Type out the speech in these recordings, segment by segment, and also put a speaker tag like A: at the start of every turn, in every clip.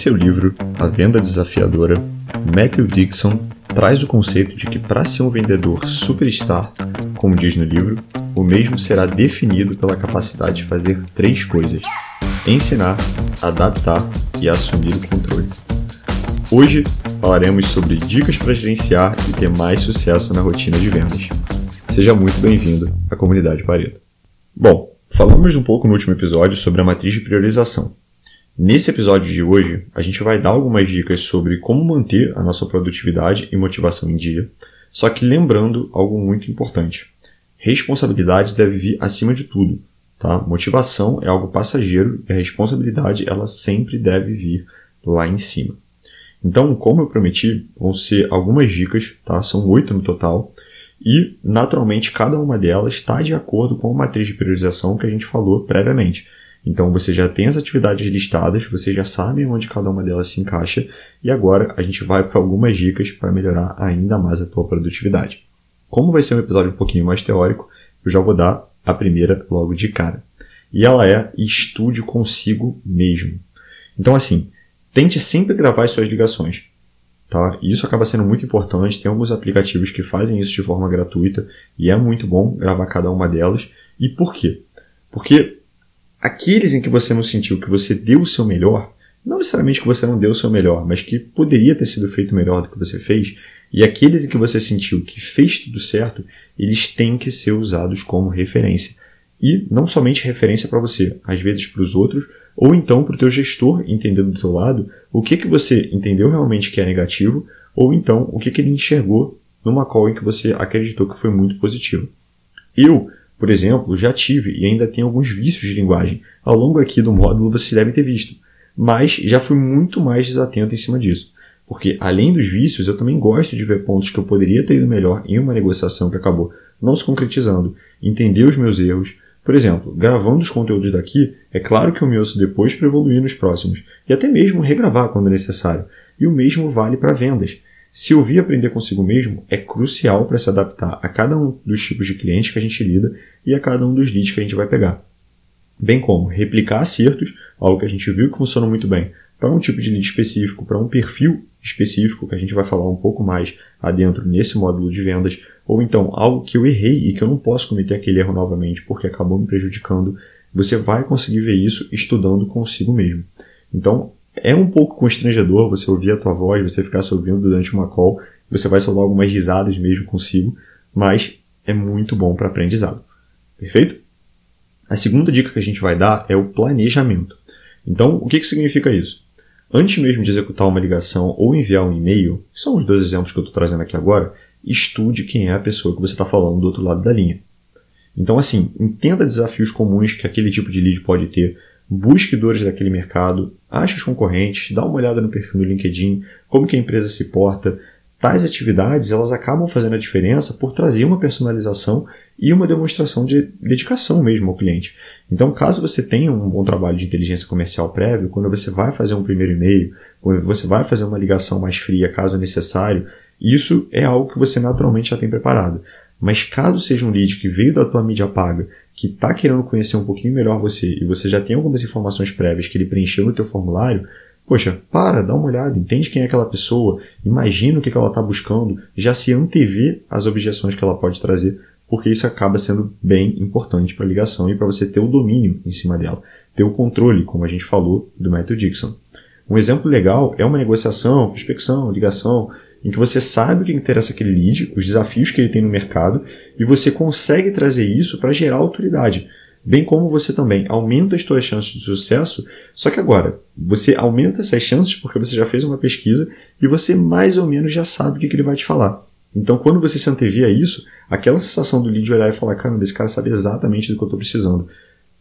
A: seu livro A Venda Desafiadora, Matthew Dixon traz o conceito de que para ser um vendedor superstar, como diz no livro, o mesmo será definido pela capacidade de fazer três coisas: ensinar, adaptar e assumir o controle. Hoje falaremos sobre dicas para gerenciar e ter mais sucesso na rotina de vendas. Seja muito bem-vindo à comunidade Pareto. Bom, falamos um pouco no último episódio sobre a matriz de priorização. Nesse episódio de hoje, a gente vai dar algumas dicas sobre como manter a nossa produtividade e motivação em dia, só que lembrando algo muito importante. Responsabilidade deve vir acima de tudo, tá? Motivação é algo passageiro e a responsabilidade ela sempre deve vir lá em cima. Então, como eu prometi, vão ser algumas dicas, tá? São oito no total. E, naturalmente, cada uma delas está de acordo com a matriz de priorização que a gente falou previamente. Então você já tem as atividades listadas, você já sabe onde cada uma delas se encaixa e agora a gente vai para algumas dicas para melhorar ainda mais a tua produtividade. Como vai ser um episódio um pouquinho mais teórico, eu já vou dar a primeira logo de cara. E ela é estude consigo mesmo. Então assim, tente sempre gravar as suas ligações. Tá? Isso acaba sendo muito importante. Tem alguns aplicativos que fazem isso de forma gratuita e é muito bom gravar cada uma delas. E por quê? Porque aqueles em que você não sentiu que você deu o seu melhor, não necessariamente que você não deu o seu melhor, mas que poderia ter sido feito melhor do que você fez, e aqueles em que você sentiu que fez tudo certo, eles têm que ser usados como referência. E não somente referência para você, às vezes para os outros, ou então para o teu gestor entender do teu lado o que, que você entendeu realmente que é negativo, ou então o que, que ele enxergou numa call em que você acreditou que foi muito positivo. Eu por exemplo, já tive e ainda tenho alguns vícios de linguagem. Ao longo aqui do módulo vocês devem ter visto. Mas já fui muito mais desatento em cima disso. Porque além dos vícios, eu também gosto de ver pontos que eu poderia ter ido melhor em uma negociação que acabou não se concretizando, entender os meus erros. Por exemplo, gravando os conteúdos daqui, é claro que eu me ouço depois para evoluir nos próximos, e até mesmo regravar quando necessário. E o mesmo vale para vendas. Se ouvir aprender consigo mesmo é crucial para se adaptar a cada um dos tipos de clientes que a gente lida e a cada um dos leads que a gente vai pegar. Bem como replicar acertos, algo que a gente viu que funciona muito bem, para um tipo de lead específico, para um perfil específico, que a gente vai falar um pouco mais adentro nesse módulo de vendas, ou então algo que eu errei e que eu não posso cometer aquele erro novamente porque acabou me prejudicando, você vai conseguir ver isso estudando consigo mesmo. Então, é um pouco constrangedor você ouvir a tua voz, você ficar se ouvindo durante uma call, você vai soltar algumas risadas mesmo consigo, mas é muito bom para aprendizado. Perfeito? A segunda dica que a gente vai dar é o planejamento. Então, o que, que significa isso? Antes mesmo de executar uma ligação ou enviar um e-mail, são os dois exemplos que eu estou trazendo aqui agora, estude quem é a pessoa que você está falando do outro lado da linha. Então, assim, entenda desafios comuns que aquele tipo de lead pode ter, busque dores daquele mercado, ache os concorrentes, dá uma olhada no perfil no LinkedIn, como que a empresa se porta. Tais atividades elas acabam fazendo a diferença por trazer uma personalização e uma demonstração de dedicação mesmo ao cliente. Então, caso você tenha um bom trabalho de inteligência comercial prévio, quando você vai fazer um primeiro e-mail, quando você vai fazer uma ligação mais fria, caso necessário, isso é algo que você naturalmente já tem preparado. Mas caso seja um lead que veio da tua mídia paga, que está querendo conhecer um pouquinho melhor você e você já tem algumas informações prévias que ele preencheu no teu formulário, poxa, para, dá uma olhada, entende quem é aquela pessoa, imagina o que, ela está buscando, já se antevê as objeções que ela pode trazer, porque isso acaba sendo bem importante para a ligação e para você ter o domínio em cima dela, ter o controle, como a gente falou do Matthew Dixon. Um exemplo legal é uma negociação, prospecção, ligação, em que você sabe o que interessa aquele lead, os desafios que ele tem no mercado, e você consegue trazer isso para gerar autoridade. Bem como você também aumenta as suas chances de sucesso, só que agora, você aumenta essas chances porque você já fez uma pesquisa e você mais ou menos já sabe o que, ele vai te falar. Então, quando você se antevia isso, aquela sensação do lead olhar e falar, cara, esse cara sabe exatamente do que eu estou precisando.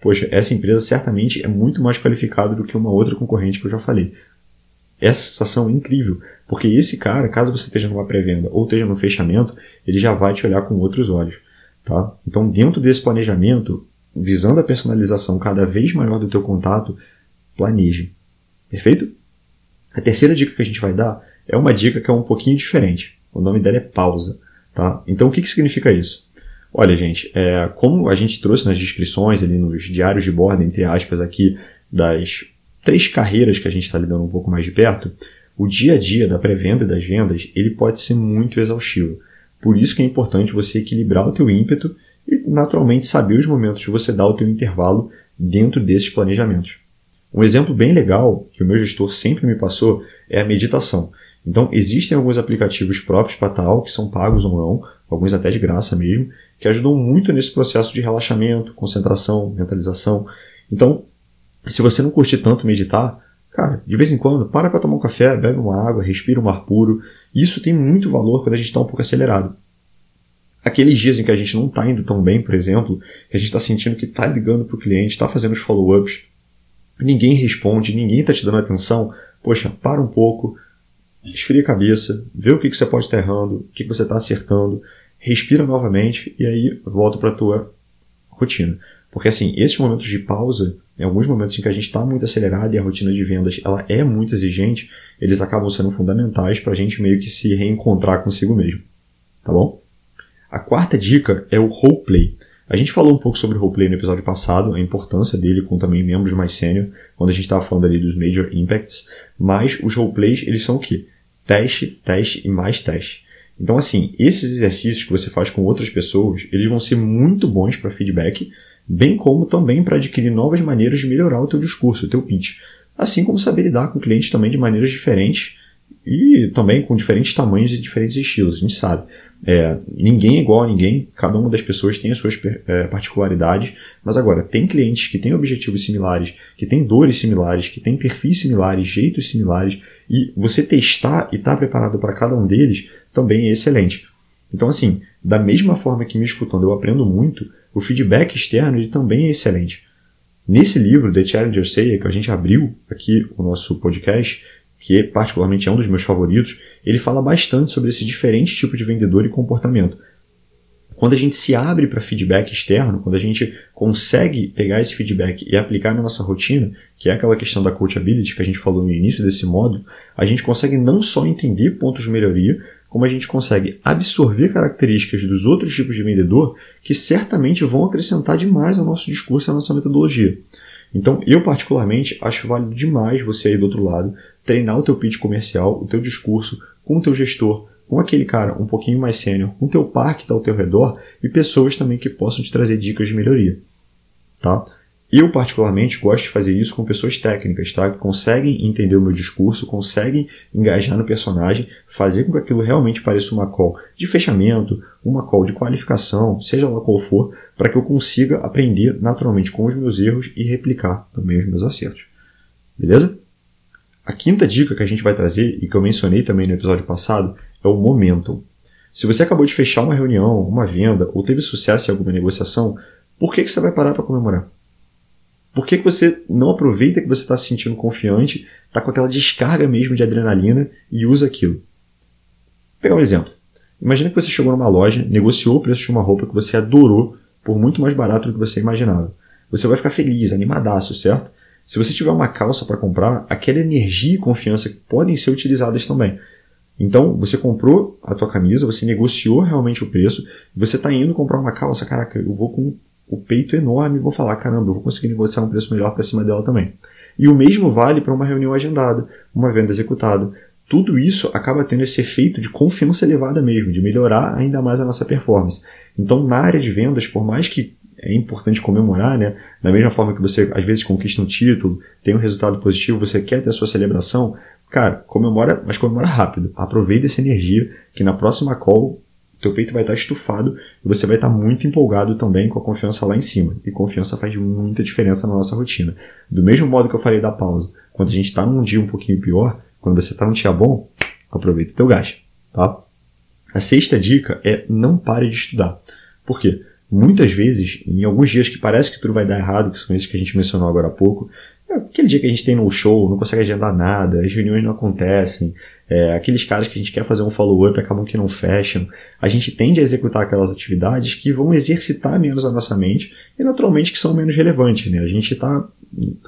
A: Poxa, essa empresa certamente é muito mais qualificada do que uma outra concorrente que eu já falei. Essa sensação é incrível, porque esse cara, caso você esteja numa pré-venda ou esteja no fechamento, ele já vai te olhar com outros olhos. Tá? Então, dentro desse planejamento, visando a personalização cada vez maior do teu contato, planeje. Perfeito? A terceira dica que a gente vai dar é uma dica que é um pouquinho diferente. O nome dela é pausa. Tá? Então, o que, que significa isso? Olha, gente, é, como a gente trouxe nas descrições, ali nos diários de bordo, entre aspas, aqui, das três carreiras que a gente está lidando um pouco mais de perto, o dia a dia da pré-venda e das vendas ele pode ser muito exaustivo. Por isso que é importante você equilibrar o teu ímpeto e naturalmente saber os momentos de você dar o teu intervalo dentro desses planejamentos. Um exemplo bem legal que o meu gestor sempre me passou é a meditação. Então, existem alguns aplicativos próprios para tal, que são pagos ou não, alguns até de graça mesmo, que ajudam muito nesse processo de relaxamento, concentração, mentalização. Então, se você não curte tanto meditar, cara, de vez em quando, para para tomar um café, bebe uma água, respira um ar puro. Isso tem muito valor quando a gente está um pouco acelerado. Aqueles dias em que a gente não está indo tão bem, por exemplo, que a gente está sentindo que está ligando para o cliente, está fazendo os follow-ups, ninguém responde, ninguém está te dando atenção, poxa, para um pouco, esfria a cabeça, vê o que, que você pode estar errando, o que, que você está acertando, respira novamente e aí volta para a tua rotina. Porque assim, esses momentos de pausa, em alguns momentos em que a gente está muito acelerado e a rotina de vendas ela é muito exigente, eles acabam sendo fundamentais para a gente meio que se reencontrar consigo mesmo. Tá bom? A quarta dica é o roleplay. A gente falou um pouco sobre roleplay no episódio passado, a importância dele com também membros mais sênior, quando a gente estava falando ali dos major impacts, mas os roleplays, eles são o quê? Teste, teste e mais teste. Então, assim, esses exercícios que você faz com outras pessoas, eles vão ser muito bons para feedback, bem como também para adquirir novas maneiras de melhorar o teu discurso, o teu pitch. Assim como saber lidar com clientes também de maneiras diferentes e também com diferentes tamanhos e diferentes estilos, a gente sabe. É, ninguém é igual a ninguém, cada uma das pessoas tem as suas é, particularidades, mas agora, tem clientes que têm objetivos similares, que têm dores similares, que têm perfis similares, jeitos similares, e você testar e estar tá preparado para cada um deles também é excelente. Então, assim, da mesma forma que me escutando eu aprendo muito, o feedback externo ele também é excelente. Nesse livro, The Challenger Say, que a gente abriu aqui o nosso podcast, que particularmente é um dos meus favoritos, ele fala bastante sobre esse diferente tipo de vendedor e comportamento. Quando a gente se abre para feedback externo, quando a gente consegue pegar esse feedback e aplicar na nossa rotina, que é aquela questão da coachability que a gente falou no início desse módulo, a gente consegue não só entender pontos de melhoria, como a gente consegue absorver características dos outros tipos de vendedor que certamente vão acrescentar demais ao nosso discurso e à nossa metodologia. Então, eu particularmente acho válido demais você aí do outro lado treinar o teu pitch comercial, o teu discurso com o teu gestor, com aquele cara um pouquinho mais sênior, com o teu par que está ao teu redor e pessoas também que possam te trazer dicas de melhoria, tá? Eu, particularmente, gosto de fazer isso com pessoas técnicas, tá? Que conseguem entender o meu discurso, conseguem engajar no personagem, fazer com que aquilo realmente pareça uma call de fechamento, uma call de qualificação, seja lá qual for, para que eu consiga aprender naturalmente com os meus erros e replicar também os meus acertos. Beleza? A quinta dica que a gente vai trazer, e que eu mencionei também no episódio passado, é o momentum. Se você acabou de fechar uma reunião, uma venda, ou teve sucesso em alguma negociação, por que, que você vai parar para comemorar? Por que, que você não aproveita que você está se sentindo confiante, está com aquela descarga mesmo de adrenalina e usa aquilo? Vou pegar um exemplo. Imagina que você chegou numa loja, negociou o preço de uma roupa que você adorou por muito mais barato do que você imaginava. Você vai ficar feliz, animadaço, certo? Se você tiver uma calça para comprar, aquela energia e confiança podem ser utilizadas também. Então, você comprou a tua camisa, você negociou realmente o preço, você está indo comprar uma calça, caraca, eu vou com o peito enorme, vou falar, caramba, eu vou conseguir negociar um preço melhor para cima dela também. E o mesmo vale para uma reunião agendada, uma venda executada. Tudo isso acaba tendo esse efeito de confiança elevada mesmo, de melhorar ainda mais a nossa performance. Então, na área de vendas, por mais que é importante comemorar, né? Da mesma forma que você às vezes conquista um título, tem um resultado positivo, você quer ter a sua celebração, cara, comemora, mas comemora rápido. Aproveita essa energia que na próxima call teu peito vai estar estufado e você vai estar muito empolgado também com a confiança lá em cima. E confiança faz muita diferença na nossa rotina. Do mesmo modo que eu falei da pausa, quando a gente está num dia um pouquinho pior, quando você está num dia bom, aproveita o teu gás, tá? A sexta dica é não pare de estudar. Por quê? Muitas vezes, em alguns dias que parece que tudo vai dar errado, que são esses que a gente mencionou agora há pouco, é aquele dia que a gente tem no show, não consegue agendar nada, as reuniões não acontecem, é, aqueles caras que a gente quer fazer um follow-up acabam que não fecham. A gente tende a executar aquelas atividades que vão exercitar menos a nossa mente e naturalmente que são menos relevantes. Né? A gente está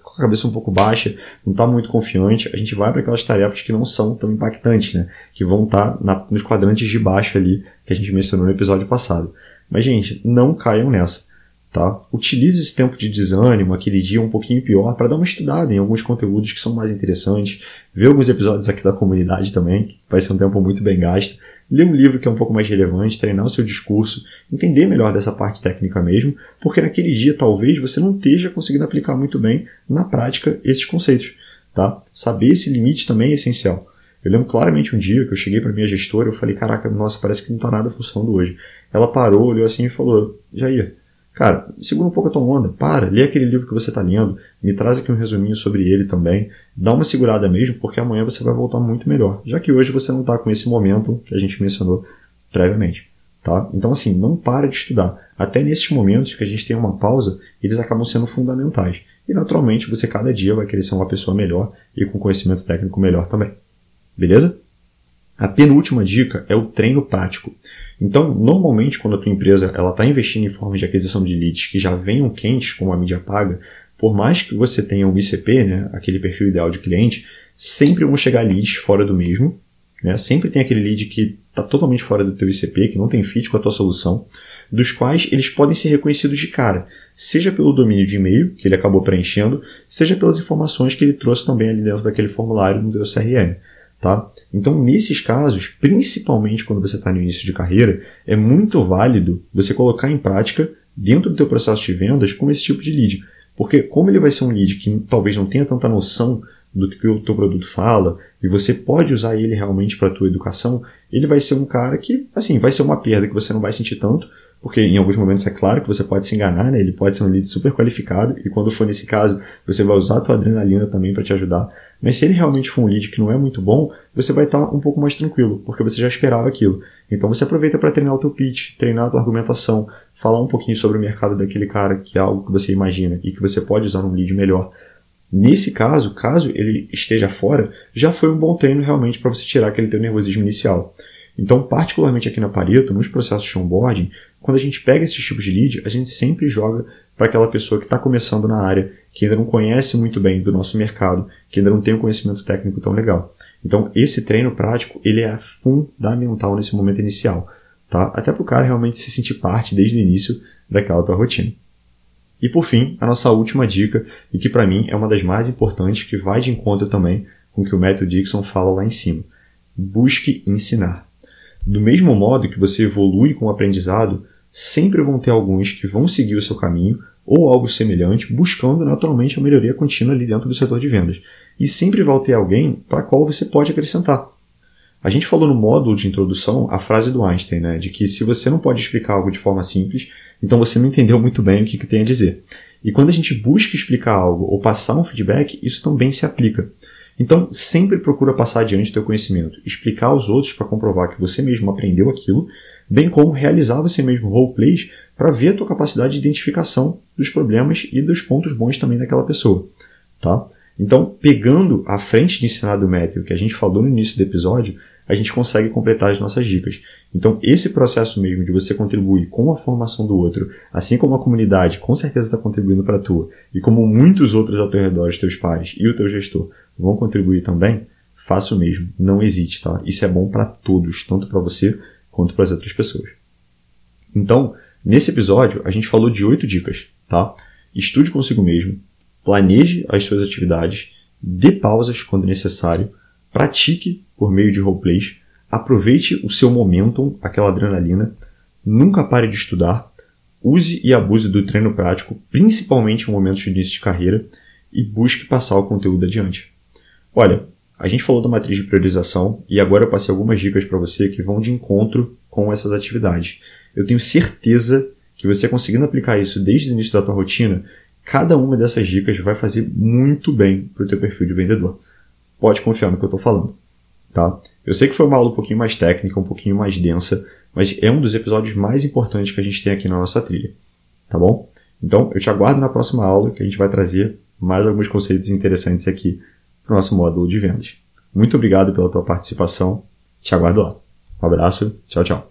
A: com a cabeça um pouco baixa, não está muito confiante, a gente vai para aquelas tarefas que não são tão impactantes, né? que vão estar tá nos quadrantes de baixo ali que a gente mencionou no episódio passado. Mas, gente, não caiam nessa. Tá? Utilize esse tempo de desânimo, aquele dia um pouquinho pior, para dar uma estudada em alguns conteúdos que são mais interessantes, ver alguns episódios aqui da comunidade também, que vai ser um tempo muito bem gasto, ler um livro que é um pouco mais relevante, treinar o seu discurso, entender melhor dessa parte técnica mesmo, porque naquele dia talvez você não esteja conseguindo aplicar muito bem na prática esses conceitos. Tá? Saber esse limite também é essencial. Eu lembro claramente um dia que eu cheguei para minha gestora, eu falei, caraca, nossa, parece que não está nada funcionando hoje. Ela parou, olhou assim e falou, Jair, Cara, segura um pouco a tua onda, para, lê aquele livro que você está lendo, me traz aqui um resuminho sobre ele também, dá uma segurada mesmo, porque amanhã você vai voltar muito melhor, já que hoje você não está com esse momento que a gente mencionou previamente. Tá? Então, assim, não para de estudar. Até nesses momentos que a gente tem uma pausa, eles acabam sendo fundamentais. E, naturalmente, você cada dia vai querer ser uma pessoa melhor e com conhecimento técnico melhor também. Beleza? A penúltima dica é o treino prático. Então, normalmente, quando a tua empresa está investindo em formas de aquisição de leads que já venham quentes, como a mídia paga, por mais que você tenha um ICP, né, aquele perfil ideal de cliente, sempre vão chegar leads fora do mesmo. Né? Sempre tem aquele lead que está totalmente fora do teu ICP, que não tem fit com a tua solução, dos quais eles podem ser reconhecidos de cara, seja pelo domínio de e-mail que ele acabou preenchendo, seja pelas informações que ele trouxe também ali dentro daquele formulário no teu CRM. Tá? Então, nesses casos, principalmente quando você está no início de carreira, é muito válido você colocar em prática dentro do teu processo de vendas com esse tipo de lead. Porque como ele vai ser um lead que talvez não tenha tanta noção do que o teu produto fala e você pode usar ele realmente para a tua educação, ele vai ser um cara que, assim, vai ser uma perda que você não vai sentir tanto, porque em alguns momentos é claro que você pode se enganar, né? Ele pode ser um lead super qualificado e quando for nesse caso, você vai usar a tua adrenalina também para te ajudar. Mas se ele realmente for um lead que não é muito bom, você vai estar um pouco mais tranquilo, porque você já esperava aquilo. Então você aproveita para treinar o teu pitch, treinar a tua argumentação, falar um pouquinho sobre o mercado daquele cara, que é algo que você imagina e que você pode usar um lead melhor. Nesse caso, caso ele esteja fora, já foi um bom treino realmente para você tirar aquele teu nervosismo inicial. Então, particularmente aqui na Pareto, nos processos de onboarding, quando a gente pega esses tipos de lead, a gente sempre joga para aquela pessoa que está começando na área, que ainda não conhece muito bem do nosso mercado, que ainda não tem um conhecimento técnico tão legal. Então, esse treino prático, ele é fundamental nesse momento inicial, tá? Até para o cara realmente se sentir parte desde o início daquela tua rotina. E por fim, a nossa última dica, e que para mim é uma das mais importantes, que vai de encontro também com o que o Matthew Dixon fala lá em cima. Busque ensinar. Do mesmo modo que você evolui com o aprendizado, sempre vão ter alguns que vão seguir o seu caminho ou algo semelhante, buscando naturalmente a melhoria contínua ali dentro do setor de vendas. E sempre vai ter alguém para qual você pode acrescentar. A gente falou no módulo de introdução a frase do Einstein, né, de que se você não pode explicar algo de forma simples, então você não entendeu muito bem o que, que tem a dizer. E quando a gente busca explicar algo ou passar um feedback, isso também se aplica. Então, sempre procura passar adiante o teu conhecimento, explicar aos outros para comprovar que você mesmo aprendeu aquilo, bem como realizar você mesmo roleplays para ver a tua capacidade de identificação dos problemas e dos pontos bons também daquela pessoa, tá? Então, pegando a frente de ensinar do método que a gente falou no início do episódio, a gente consegue completar as nossas dicas. Então, esse processo mesmo de você contribuir com a formação do outro, assim como a comunidade com certeza está contribuindo para a tua, e como muitos outros ao teu redor, os teus pais e o teu gestor, vão contribuir também, faça o mesmo. Não hesite, tá? Isso é bom para todos, tanto para você quanto para as outras pessoas. Então, nesse episódio, a gente falou de oito dicas, tá? Estude consigo mesmo, planeje as suas atividades, dê pausas quando necessário, pratique por meio de roleplays, aproveite o seu momentum, aquela adrenalina, nunca pare de estudar, use e abuse do treino prático, principalmente em momentos de início de carreira, e busque passar o conteúdo adiante. Olha, a gente falou da matriz de priorização e agora eu passei algumas dicas para você que vão de encontro com essas atividades. Eu tenho certeza que você conseguindo aplicar isso desde o início da tua rotina, cada uma dessas dicas vai fazer muito bem para o teu perfil de vendedor. Pode confiar no que eu estou falando tá? Eu sei que foi uma aula um pouquinho mais técnica, um pouquinho mais densa, mas é um dos episódios mais importantes que a gente tem aqui na nossa trilha, tá bom? Então, eu te aguardo na próxima aula, que a gente vai trazer mais alguns conceitos interessantes aqui para o nosso módulo de vendas. Muito obrigado pela tua participação, te aguardo lá. Um abraço, tchau, tchau.